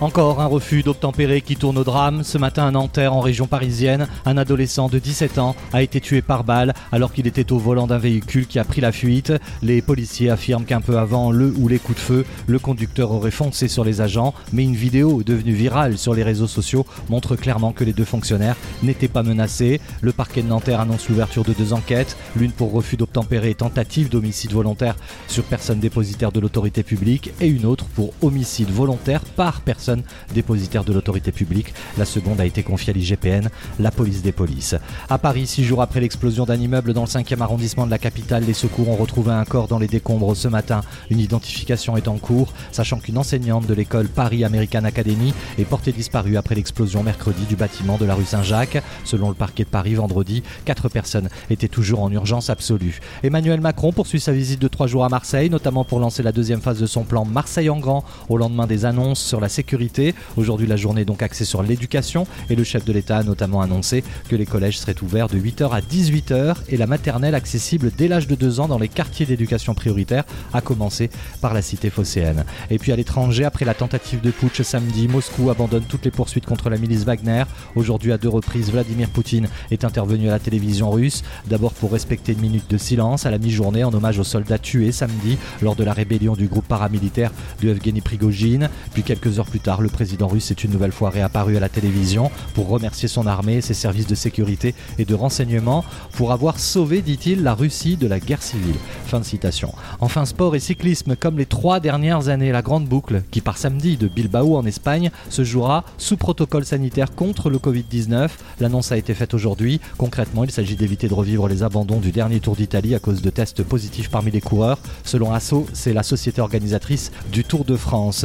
Encore un refus d'obtempérer qui tourne au drame. Ce matin à Nanterre, en région parisienne, un adolescent de 17 ans a été tué par balle alors qu'il était au volant d'un véhicule qui a pris la fuite. Les policiers affirment qu'un peu avant le ou les coups de feu, le conducteur aurait foncé sur les agents, mais une vidéo devenue virale sur les réseaux sociaux montre clairement que les deux fonctionnaires n'étaient pas menacés. Le parquet de Nanterre annonce l'ouverture de deux enquêtes, l'une pour refus d'obtempérer et tentative d'homicide volontaire sur personne dépositaire de l'autorité publique et une autre pour homicide volontaire par personne dépositaire de l'autorité publique. La seconde a été confiée à l'IGPN, la police des polices. À Paris, six jours après l'explosion d'un immeuble dans le 5e arrondissement de la capitale, les secours ont retrouvé un corps dans les décombres ce matin. Une identification est en cours, sachant qu'une enseignante de l'école Paris American Academy est portée disparue après l'explosion mercredi du bâtiment de la rue Saint-Jacques. Selon le parquet de Paris, vendredi, quatre personnes étaient toujours en urgence absolue. Emmanuel Macron poursuit sa visite de trois jours à Marseille, notamment pour lancer la deuxième phase de son plan Marseille en grand, au lendemain des annonces sur la sécurité Aujourd'hui, la journée est donc axée sur l'éducation et le chef de l'État a notamment annoncé que les collèges seraient ouverts de 8h à 18h et la maternelle accessible dès l'âge de 2 ans dans les quartiers d'éducation prioritaire, à commencer par la cité phocéenne. Et puis à l'étranger, après la tentative de putsch samedi, Moscou abandonne toutes les poursuites contre la milice Wagner. Aujourd'hui, à deux reprises, Vladimir Poutine est intervenu à la télévision russe, d'abord pour respecter une minute de silence à la mi-journée en hommage aux soldats tués samedi lors de la rébellion du groupe paramilitaire de Evgeny Prigogine, puis quelques heures plus tard, le président russe est une nouvelle fois réapparu à la télévision pour remercier son armée ses services de sécurité et de renseignement pour avoir sauvé, dit-il, la Russie de la guerre civile. Fin de citation. Enfin, sport et cyclisme, comme les trois dernières années, la grande boucle, qui part samedi de Bilbao en Espagne, se jouera sous protocole sanitaire contre le Covid-19. L'annonce a été faite aujourd'hui. Concrètement, il s'agit d'éviter de revivre les abandons du dernier Tour d'Italie à cause de tests positifs parmi les coureurs. Selon ASSO, c'est la société organisatrice du Tour de France.